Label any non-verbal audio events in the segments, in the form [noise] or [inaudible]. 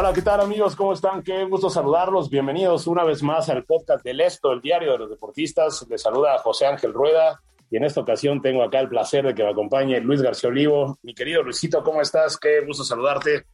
Hola, ¿qué tal amigos? ¿Cómo están? Qué gusto saludarlos. Bienvenidos una vez más al podcast del Esto, el diario de los deportistas. Les saluda José Ángel Rueda y en esta ocasión tengo acá el placer de que me acompañe Luis García Olivo. Mi querido Luisito, ¿cómo estás? Qué gusto saludarte.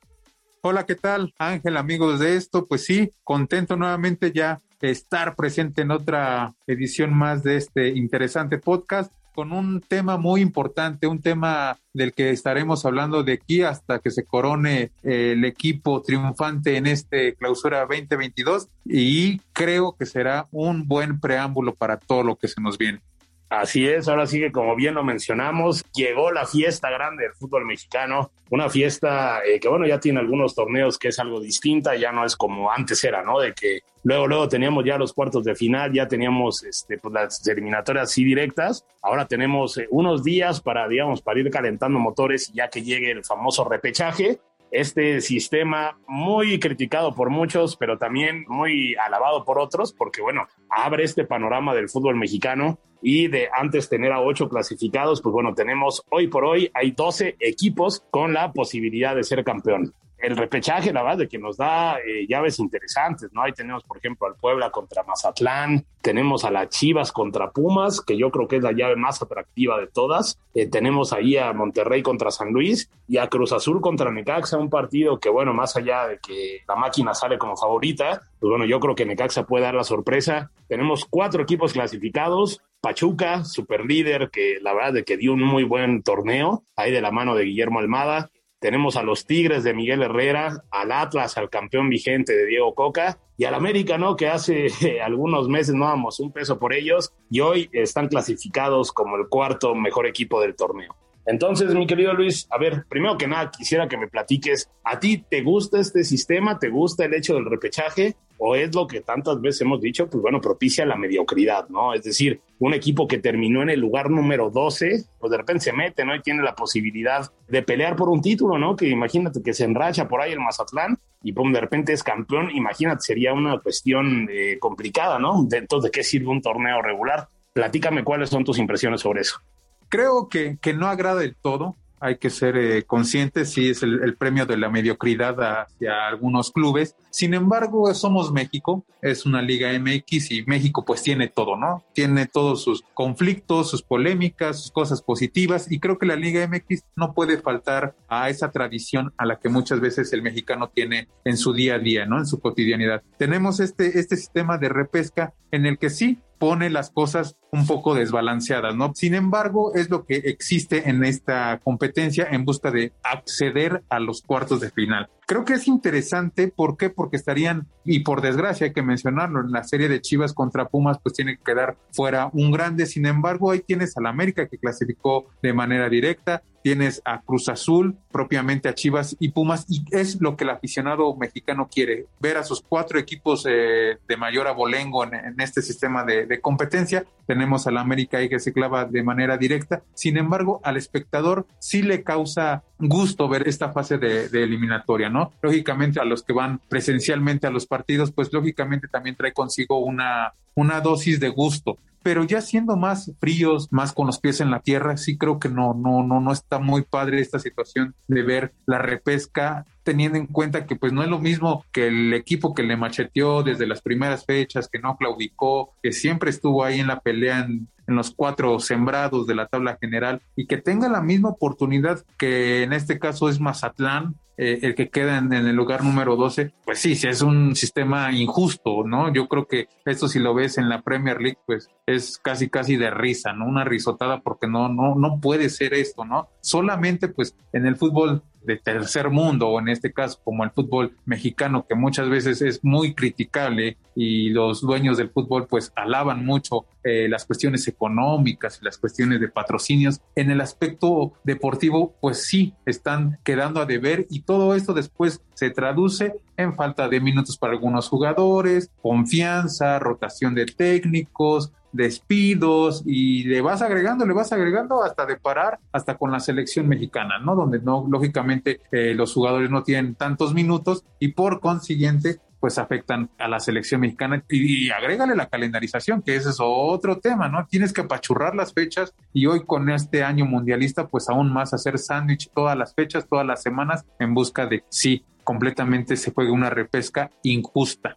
Hola, ¿qué tal? Ángel, amigos de esto, pues sí, contento nuevamente ya de estar presente en otra edición más de este interesante podcast con un tema muy importante, un tema del que estaremos hablando de aquí hasta que se corone el equipo triunfante en este clausura 2022 y creo que será un buen preámbulo para todo lo que se nos viene. Así es, ahora sí que como bien lo mencionamos, llegó la fiesta grande del fútbol mexicano, una fiesta eh, que bueno, ya tiene algunos torneos que es algo distinta, ya no es como antes era, ¿no? De que luego, luego teníamos ya los cuartos de final, ya teníamos este, pues, las eliminatorias así directas, ahora tenemos eh, unos días para, digamos, para ir calentando motores ya que llegue el famoso repechaje, este sistema muy criticado por muchos, pero también muy alabado por otros, porque bueno, abre este panorama del fútbol mexicano y de antes tener a ocho clasificados, pues bueno, tenemos hoy por hoy, hay 12 equipos con la posibilidad de ser campeón el repechaje, la verdad, de que nos da eh, llaves interesantes, ¿no? Ahí tenemos, por ejemplo, al Puebla contra Mazatlán, tenemos a las Chivas contra Pumas, que yo creo que es la llave más atractiva de todas, eh, tenemos ahí a Monterrey contra San Luis y a Cruz Azul contra Necaxa, un partido que, bueno, más allá de que la máquina sale como favorita, pues bueno, yo creo que Necaxa puede dar la sorpresa. Tenemos cuatro equipos clasificados, Pachuca, super líder, que la verdad de que dio un muy buen torneo, ahí de la mano de Guillermo Almada. Tenemos a los Tigres de Miguel Herrera, al Atlas, al campeón vigente de Diego Coca y al América, ¿no? Que hace [laughs] algunos meses no damos un peso por ellos y hoy están clasificados como el cuarto mejor equipo del torneo. Entonces, mi querido Luis, a ver, primero que nada quisiera que me platiques, ¿a ti te gusta este sistema? ¿Te gusta el hecho del repechaje? O es lo que tantas veces hemos dicho, pues bueno, propicia la mediocridad, ¿no? Es decir, un equipo que terminó en el lugar número 12, pues de repente se mete, ¿no? Y tiene la posibilidad de pelear por un título, ¿no? Que imagínate que se enracha por ahí el Mazatlán y pum, de repente es campeón, imagínate, sería una cuestión eh, complicada, ¿no? De, entonces, ¿de qué sirve un torneo regular? Platícame cuáles son tus impresiones sobre eso. Creo que, que no agrada del todo hay que ser eh, conscientes, sí es el, premio de la mediocridad hacia algunos clubes. Sin embargo, somos México, es una liga MX y México pues tiene todo, ¿no? Tiene todos sus conflictos, sus polémicas, sus cosas positivas y creo que la liga MX no puede faltar a esa tradición a la que muchas veces el mexicano tiene en su día a día, ¿no? En su cotidianidad. Tenemos este, este sistema de repesca en el que sí, pone las cosas un poco desbalanceadas, ¿no? Sin embargo, es lo que existe en esta competencia en busca de acceder a los cuartos de final. Creo que es interesante, ¿por qué? Porque estarían, y por desgracia hay que mencionarlo, en la serie de Chivas contra Pumas, pues tiene que quedar fuera un grande, sin embargo, ahí tienes al América que clasificó de manera directa, tienes a Cruz Azul, propiamente a Chivas y Pumas, y es lo que el aficionado mexicano quiere, ver a sus cuatro equipos eh, de mayor abolengo en, este sistema de, competencia. Tenemos al América ahí que se clava de manera directa, sin embargo, al espectador sí le causa gusto ver esta fase de, de eliminatoria, ¿no? Lógicamente a los que van presencialmente a los partidos, pues lógicamente también trae consigo una, una dosis de gusto pero ya siendo más fríos, más con los pies en la tierra, sí creo que no, no, no, no está muy padre esta situación de ver la repesca teniendo en cuenta que pues no es lo mismo que el equipo que le macheteó desde las primeras fechas, que no claudicó, que siempre estuvo ahí en la pelea en los cuatro sembrados de la tabla general y que tenga la misma oportunidad que en este caso es Mazatlán, eh, el que queda en, el lugar número 12, pues sí, sí, es un sistema injusto, ¿no? Yo creo que esto si lo ves en la Premier League, pues es casi, casi de risa, ¿no? Una risotada porque no, no, no puede ser esto, ¿no? Solamente pues en el fútbol de tercer mundo, o en este caso como el fútbol mexicano, que muchas veces es muy criticable y los dueños del fútbol pues alaban mucho eh, las cuestiones económicas y las cuestiones de patrocinios. En el aspecto deportivo, pues sí, están quedando a deber y todo esto después se traduce en falta de minutos para algunos jugadores, confianza, rotación de técnicos, despidos y le vas agregando, le vas agregando hasta de parar, hasta con la selección mexicana, ¿no? Donde no, lógicamente, eh, los jugadores no tienen tantos minutos y por consiguiente, pues afectan a la selección mexicana y, agrégale la calendarización, que ese es otro tema, ¿no? Tienes que apachurrar las fechas y hoy con este año mundialista, pues aún más hacer sándwich todas las fechas, todas las semanas en busca de sí, completamente se juegue una repesca injusta.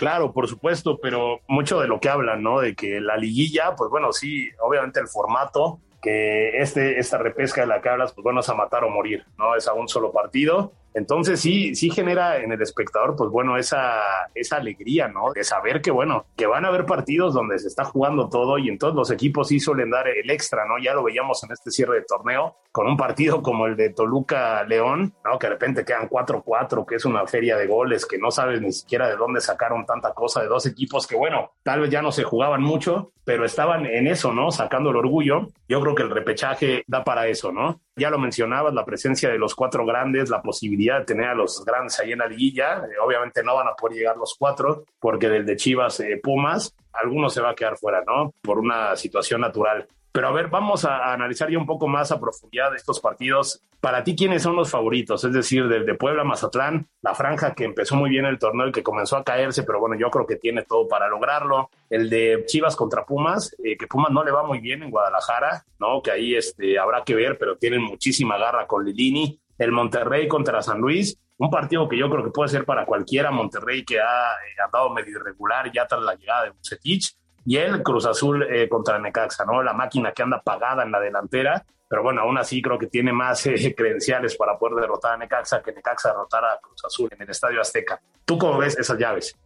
Claro, por supuesto, pero mucho de lo que hablan, ¿no? De que la liguilla, pues bueno, sí, obviamente el formato, que este, esta repesca de la que hablas, pues bueno, es a matar o morir, ¿no? Es a un solo partido entonces sí, sí genera en el espectador, pues bueno, esa, esa alegría, ¿no? De saber que, bueno, que van a haber partidos donde se está jugando todo y entonces los equipos sí suelen dar el extra, ¿no? Ya lo veíamos en este cierre de torneo, con un partido como el de Toluca-León, ¿no? Que de repente quedan 4-4, que es una feria de goles, que no sabes ni siquiera de dónde sacaron tanta cosa de dos equipos que, bueno, tal vez ya no se jugaban mucho, pero estaban en eso, ¿no? Sacando el orgullo. Yo creo que el repechaje da para eso, ¿no? Ya lo mencionabas, la presencia de los cuatro grandes, la posibilidad de tener a los grandes ahí en la liguilla. Eh, obviamente no van a poder llegar los cuatro, porque del de Chivas eh, Pumas, alguno se va a quedar fuera, ¿no? Por una situación natural. Pero a ver, vamos a, analizar ya un poco más a profundidad de estos partidos. Para ti, ¿quiénes son los favoritos? Es decir, desde Puebla, Mazatlán, la franja que empezó muy bien el torneo y que comenzó a caerse, pero bueno, yo creo que tiene todo para lograrlo. El de Chivas contra Pumas, eh, que Pumas no le va muy bien en Guadalajara, ¿no? Que ahí este, habrá que ver, pero tienen muchísima garra con Lilini. El Monterrey contra San Luis, un partido que yo creo que puede ser para cualquiera. Monterrey que ha eh, andado medio irregular ya tras la llegada de Bucetich y el Cruz Azul eh, contra Necaxa, ¿no? La máquina que anda pagada en la delantera, pero bueno, aún así creo que tiene más [laughs] eh, credenciales para poder derrotar a Necaxa que Necaxa derrotar a Cruz Azul en el Estadio Azteca. ¿Tú cómo ves esas llaves?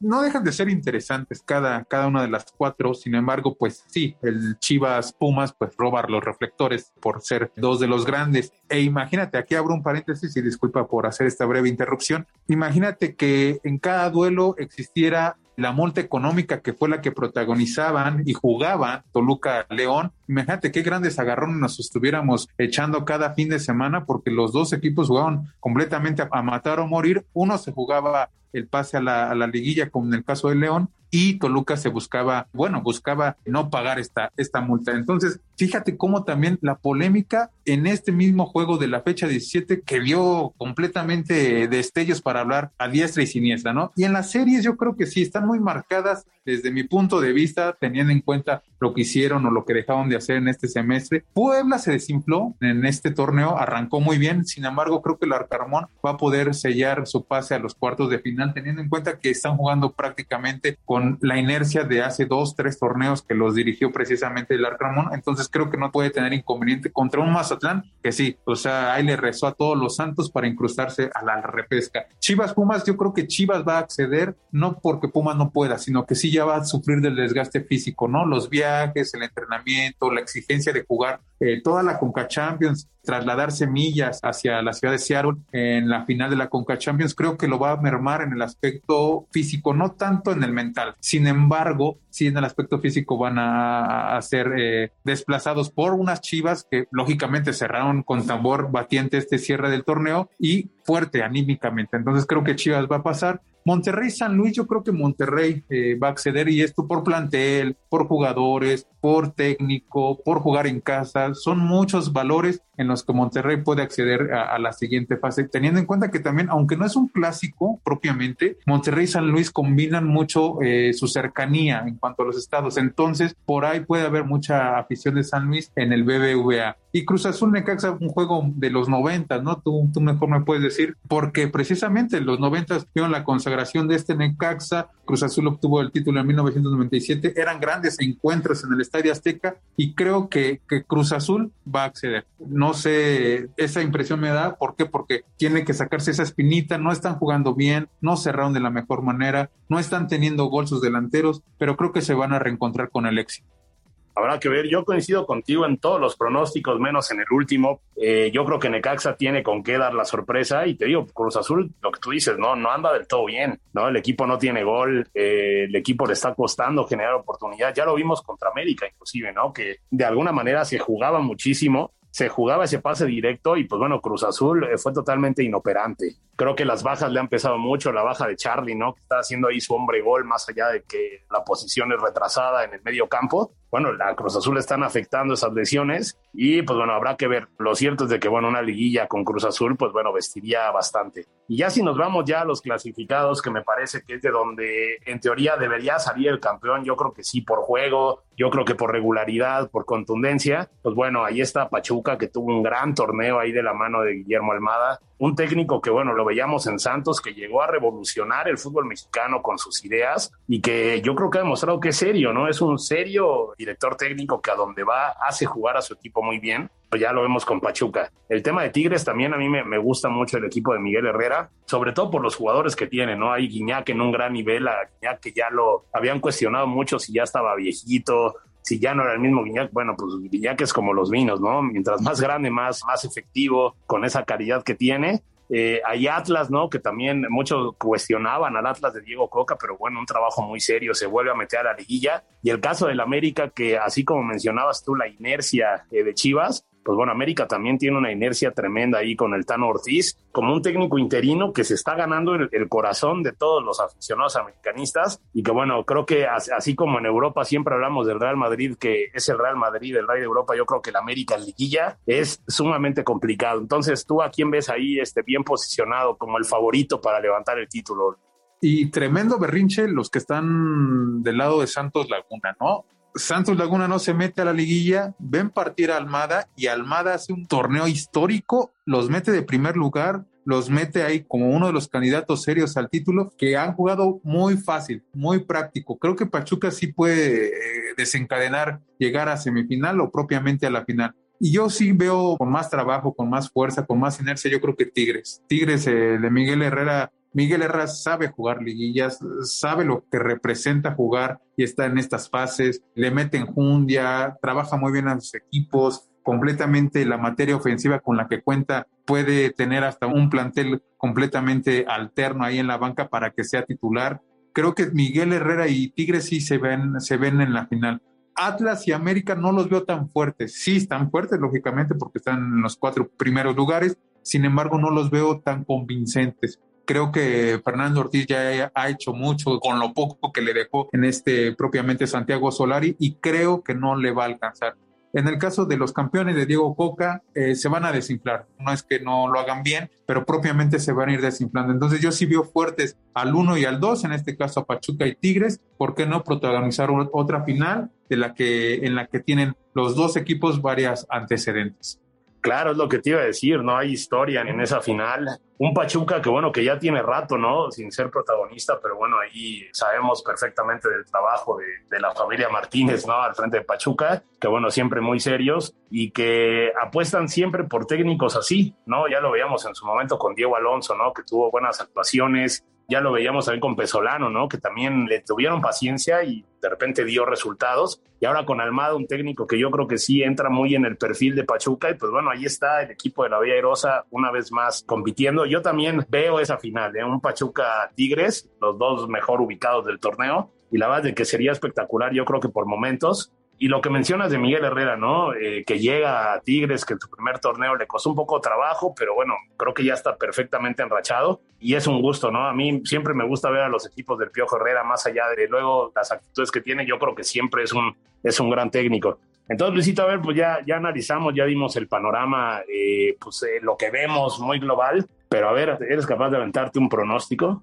No dejan de ser interesantes cada, cada una de las cuatro. Sin embargo, pues sí, el Chivas Pumas, pues robar los reflectores por ser dos de los grandes. E imagínate, aquí abro un paréntesis y disculpa por hacer esta breve interrupción. Imagínate que en cada duelo existiera la multa económica que fue la que protagonizaban y jugaban Toluca León. Imagínate qué grandes agarrones nos estuviéramos echando cada fin de semana porque los dos equipos jugaban completamente a, matar o morir. Uno se jugaba el pase a la, a la liguilla, como en el caso de León, y Toluca se buscaba, bueno, buscaba no pagar esta, esta multa. Entonces, fíjate cómo también la polémica en este mismo juego de la fecha 17 que vio completamente destellos para hablar a diestra y siniestra, ¿no? Y en las series yo creo que sí, están muy marcadas desde mi punto de vista, teniendo en cuenta lo que hicieron o lo que dejaron de hacer en este semestre. Puebla se desinfló en este torneo, arrancó muy bien, sin embargo creo que el Arcarmón va a poder sellar su pase a los cuartos de final, teniendo en cuenta que están jugando prácticamente con la inercia de hace dos, tres torneos que los dirigió precisamente el Arcarmón, entonces creo que no puede tener inconveniente contra un Mazatlán, que sí, o sea, ahí le rezó a todos los santos para incrustarse a la repesca. Chivas Pumas, yo creo que Chivas va a acceder, no porque Pumas no pueda, sino que sí ya va a sufrir del desgaste físico, ¿no? Los viajes, el entrenamiento, la exigencia de jugar eh, toda la Conca Champions, trasladar semillas hacia la ciudad de Seattle en la final de la Conca Champions, creo que lo va a mermar en el aspecto físico, no tanto en el mental. Sin embargo, sí en el aspecto físico van a, ser eh, desplazados por unas chivas que lógicamente cerraron con tambor batiente este cierre del torneo y fuerte anímicamente. Entonces creo que Chivas va a pasar. Monterrey San Luis, yo creo que Monterrey eh, va a acceder y esto por plantel, por jugadores, por técnico, por jugar en casa. Son muchos valores en los que Monterrey puede acceder a, la siguiente fase, teniendo en cuenta que también, aunque no es un clásico propiamente, Monterrey San Luis combinan mucho eh, su cercanía en cuanto a los estados. Entonces, por ahí puede haber mucha afición de San Luis en el BBVA. Y Cruz Azul Necaxa, un juego de los 90, ¿no? Tú, tú mejor me puedes decir, porque precisamente en los 90 vieron la consagración de este Necaxa, Cruz Azul obtuvo el título en 1997, eran grandes encuentros en el Estadio Azteca y creo que, Cruz Azul va a acceder. No sé, esa impresión me da, ¿por qué? Porque tiene que sacarse esa espinita, no están jugando bien, no cerraron de la mejor manera, no están teniendo gol sus delanteros, pero creo que se van a reencontrar con el éxito habrá que ver. Yo coincido contigo en todos los pronósticos, menos en el último. Eh, yo creo que Necaxa tiene con qué dar la sorpresa y te digo, Cruz Azul, lo que tú dices, no, no anda del todo bien, ¿no? El equipo no tiene gol, eh, el equipo le está costando generar oportunidad. Ya lo vimos contra América, inclusive, ¿no? Que de alguna manera se jugaba muchísimo se jugaba ese pase directo y pues bueno, Cruz Azul eh, fue totalmente inoperante. Creo que las bajas le han pesado mucho, la baja de Charlie, ¿no? Que está haciendo ahí su hombre gol, más allá de que la posición es retrasada en el medio campo. Bueno, la Cruz Azul están afectando esas lesiones y pues bueno, habrá que ver. Lo cierto es de que bueno, una liguilla con Cruz Azul, pues bueno, vestiría bastante. Y ya si nos vamos ya a los clasificados, que me parece que es de donde en teoría debería salir el campeón, yo creo que sí por juego, yo creo que por regularidad, por contundencia, pues bueno, ahí está Pachuca que tuvo un gran torneo ahí de la mano de Guillermo Almada, un técnico que bueno, lo veíamos en Santos, que llegó a revolucionar el fútbol mexicano con sus ideas y que yo creo que ha demostrado que es serio, ¿no? Es un serio director técnico que a donde va hace jugar a su equipo muy bien ya lo vemos con Pachuca. El tema de Tigres también a mí me, gusta mucho el equipo de Miguel Herrera, sobre todo por los jugadores que tiene, ¿no? Hay Guiñac en un gran nivel, a Guiñac que ya lo habían cuestionado mucho si ya estaba viejito, si ya no era el mismo Guiñac, bueno, pues Guiñac es como los vinos, ¿no? Mientras más grande, más, más efectivo, con esa calidad que tiene. Eh, hay Atlas, ¿no? Que también muchos cuestionaban al Atlas de Diego Coca, pero bueno, un trabajo muy serio, se vuelve a meter a la liguilla. Y el caso del América, que así como mencionabas tú, la inercia eh, de Chivas, pues bueno, América también tiene una inercia tremenda ahí con el Tano Ortiz, como un técnico interino que se está ganando el, corazón de todos los aficionados americanistas y que bueno, creo que así como en Europa siempre hablamos del Real Madrid, que es el Real Madrid, el Rey de Europa, yo creo que el América en liguilla es sumamente complicado. Entonces, ¿tú a quién ves ahí este, bien posicionado como el favorito para levantar el título? Y tremendo berrinche los que están del lado de Santos Laguna, ¿no? Santos Laguna no se mete a la liguilla, ven partir a Almada y Almada hace un torneo histórico, los mete de primer lugar, los mete ahí como uno de los candidatos serios al título, que han jugado muy fácil, muy práctico. Creo que Pachuca sí puede eh, desencadenar, llegar a semifinal o propiamente a la final. Y yo sí veo con más trabajo, con más fuerza, con más inercia, yo creo que Tigres. Tigres eh, de Miguel Herrera Miguel Herrera sabe jugar liguillas, sabe lo que representa jugar y está en estas fases, le mete en jundia, trabaja muy bien a sus equipos, completamente la materia ofensiva con la que cuenta puede tener hasta un plantel completamente alterno ahí en la banca para que sea titular. Creo que Miguel Herrera y Tigres sí se ven, se ven en la final. Atlas y América no los veo tan fuertes. Sí están fuertes, lógicamente, porque están en los cuatro primeros lugares. Sin embargo, no los veo tan convincentes creo que Fernando Ortiz ya ha hecho mucho con lo poco que le dejó en este propiamente Santiago Solari y creo que no le va a alcanzar. En el caso de los campeones de Diego Coca, eh, se van a desinflar. No es que no lo hagan bien, pero propiamente se van a ir desinflando. Entonces yo sí veo fuertes al 1 y al 2, en este caso a Pachuca y Tigres. ¿Por qué no protagonizar otra final de la que, en la que tienen los dos equipos varias antecedentes? Claro, es lo que te iba a decir, no hay historia en esa final. Un Pachuca que bueno, que ya tiene rato, ¿no? Sin ser protagonista, pero bueno, ahí sabemos perfectamente del trabajo de, de, la familia Martínez, ¿no? Al frente de Pachuca, que bueno, siempre muy serios y que apuestan siempre por técnicos así, ¿no? Ya lo veíamos en su momento con Diego Alonso, ¿no? Que tuvo buenas actuaciones, ya lo veíamos también con Pesolano, ¿no? Que también le tuvieron paciencia y de repente dio resultados. Y ahora con Almada, un técnico que yo creo que sí entra muy en el perfil de Pachuca. Y pues bueno, ahí está el equipo de la Villa Airosa una vez más compitiendo. Yo también veo esa final, ¿eh? un Pachuca Tigres, los dos mejor ubicados del torneo. Y la verdad de que sería espectacular, yo creo que por momentos. Y lo que mencionas de Miguel Herrera, ¿no? Eh, que llega a Tigres, que en su primer torneo le costó un poco de trabajo, pero bueno, creo que ya está perfectamente enrachado y es un gusto, ¿no? A mí siempre me gusta ver a los equipos del Piojo Herrera, más allá de luego las actitudes que tiene, yo creo que siempre es un, es un gran técnico. Entonces, Luisito, a ver, pues ya, ya analizamos, ya dimos el panorama, eh, pues eh, lo que vemos muy global, pero a ver, ¿eres capaz de aventarte un pronóstico?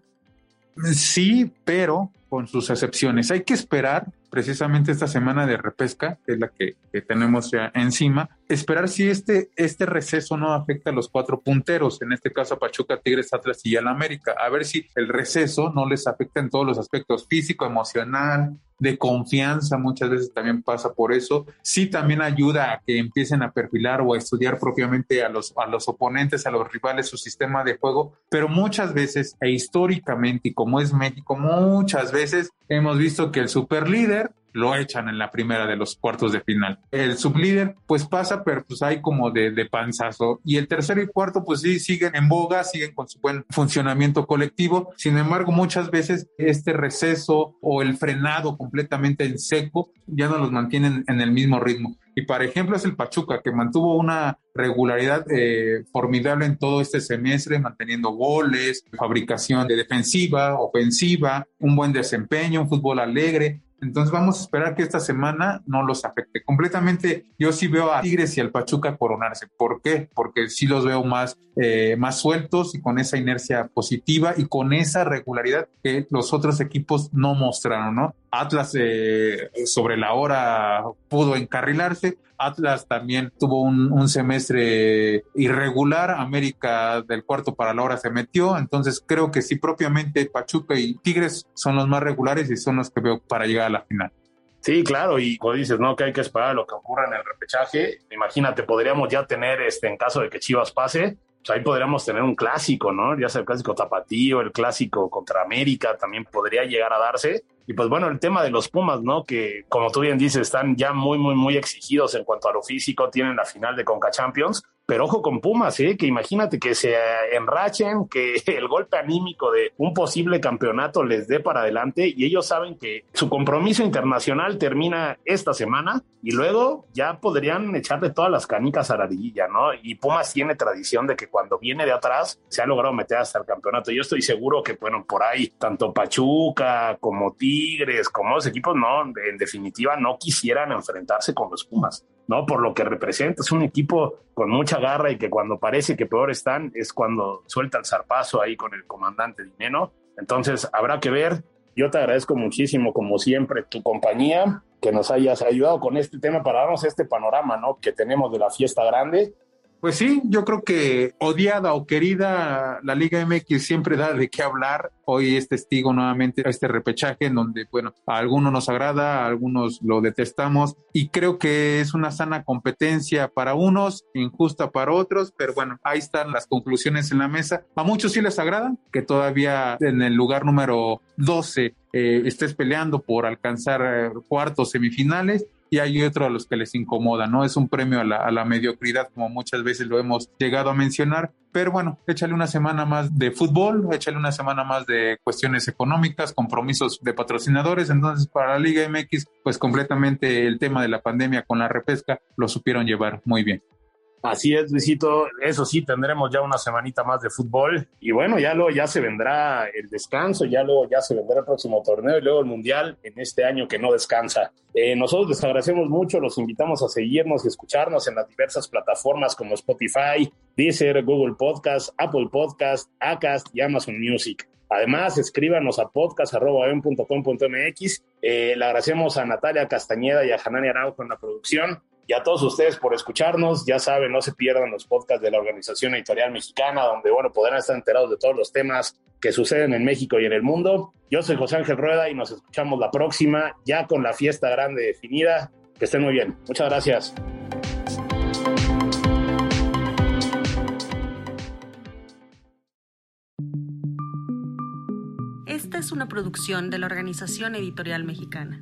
Sí, pero con sus excepciones. Hay que esperar precisamente esta semana de repesca, que es la que, tenemos ya encima, esperar si este, este receso no afecta a los cuatro punteros, en este caso a Pachuca, Tigres, Atlas y al América, a ver si el receso no les afecta en todos los aspectos físico, emocional, de confianza, muchas veces también pasa por eso. Sí también ayuda a que empiecen a perfilar o a estudiar propiamente a los, a los oponentes, a los rivales, su sistema de juego, pero muchas veces e históricamente, y como es México, muchas veces hemos visto que el superlíder lo echan en la primera de los cuartos de final. El sublíder pues pasa, pero pues hay como de, de panzazo. Y el tercero y cuarto pues sí siguen en boga, siguen con su buen funcionamiento colectivo. Sin embargo, muchas veces este receso o el frenado completamente en seco ya no los mantienen en el mismo ritmo. Y por ejemplo es el Pachuca, que mantuvo una regularidad eh, formidable en todo este semestre, manteniendo goles, fabricación de defensiva, ofensiva, un buen desempeño, un fútbol alegre. Entonces vamos a esperar que esta semana no los afecte. Completamente yo sí veo a Tigres y al Pachuca coronarse. ¿Por qué? Porque sí los veo más, eh, más sueltos y con esa inercia positiva y con esa regularidad que los otros equipos no mostraron, ¿no? Atlas eh, sobre la hora pudo encarrilarse. Atlas también tuvo un, semestre irregular. América del cuarto para la hora se metió. Entonces creo que sí, propiamente Pachuca y Tigres son los más regulares y son los que veo para llegar a la final. Sí, claro, y como dices, ¿no? Que hay que esperar lo que ocurra en el repechaje. Imagínate, podríamos ya tener, este, en caso de que Chivas pase, pues ahí podríamos tener un clásico, ¿no? Ya sea el clásico tapatío, el clásico contra América, también podría llegar a darse. Y pues bueno, el tema de los Pumas, ¿no? Que como tú bien dices, están ya muy, muy, muy exigidos en cuanto a lo físico, tienen la final de Conca Champions, pero ojo con Pumas, ¿eh? que imagínate que se enrachen, que [laughs] el golpe anímico de un posible campeonato les dé para adelante y ellos saben que su compromiso internacional termina esta semana y luego ya podrían echarle todas las canicas a la liguilla, ¿no? Y Pumas tiene tradición de que cuando viene de atrás se ha logrado meter hasta el campeonato. Yo estoy seguro que, bueno, por ahí tanto Pachuca como Tigres, como los equipos, no, en definitiva no quisieran enfrentarse con los Pumas. ¿no? Por lo que representa, es un equipo con mucha garra y que cuando parece que peor están es cuando suelta el zarpazo ahí con el comandante Dineno. Entonces, habrá que ver. Yo te agradezco muchísimo, como siempre, tu compañía, que nos hayas ayudado con este tema para darnos este panorama, ¿no? Que tenemos de la fiesta grande pues sí, yo creo que odiada o querida, la Liga MX siempre da de qué hablar. Hoy es testigo nuevamente a este repechaje en donde, bueno, a algunos nos agrada, a algunos lo detestamos y creo que es una sana competencia para unos, injusta para otros, pero bueno, ahí están las conclusiones en la mesa. A muchos sí les agrada que todavía en el lugar número 12 eh, estés peleando por alcanzar eh, cuartos semifinales y hay otro a los que les incomoda, ¿no? Es un premio a la, a la, mediocridad, como muchas veces lo hemos llegado a mencionar. Pero bueno, échale una semana más de fútbol, échale una semana más de cuestiones económicas, compromisos de patrocinadores. Entonces, para la Liga MX, pues completamente el tema de la pandemia con la repesca lo supieron llevar muy bien. Así es, Luisito. Eso sí, tendremos ya una semanita más de fútbol. Y bueno, ya luego ya se vendrá el descanso, ya luego ya se vendrá el próximo torneo y luego el Mundial en este año que no descansa. Eh, nosotros les agradecemos mucho, los invitamos a seguirnos y escucharnos en las diversas plataformas como Spotify, Deezer, Google Podcast, Apple Podcast, Acast y Amazon Music. Además, escríbanos a podcast.com.mx. Eh, le agradecemos a Natalia Castañeda y a Janani Araujo en la producción y a todos ustedes por escucharnos. Ya saben, no se pierdan los podcasts de la Organización Editorial Mexicana, donde, bueno, podrán estar enterados de todos los temas que suceden en México y en el mundo. Yo soy José Ángel Rueda y nos escuchamos la próxima, ya con la fiesta grande definida. Que estén muy bien. Muchas gracias. Esta es una producción de la Organización Editorial Mexicana.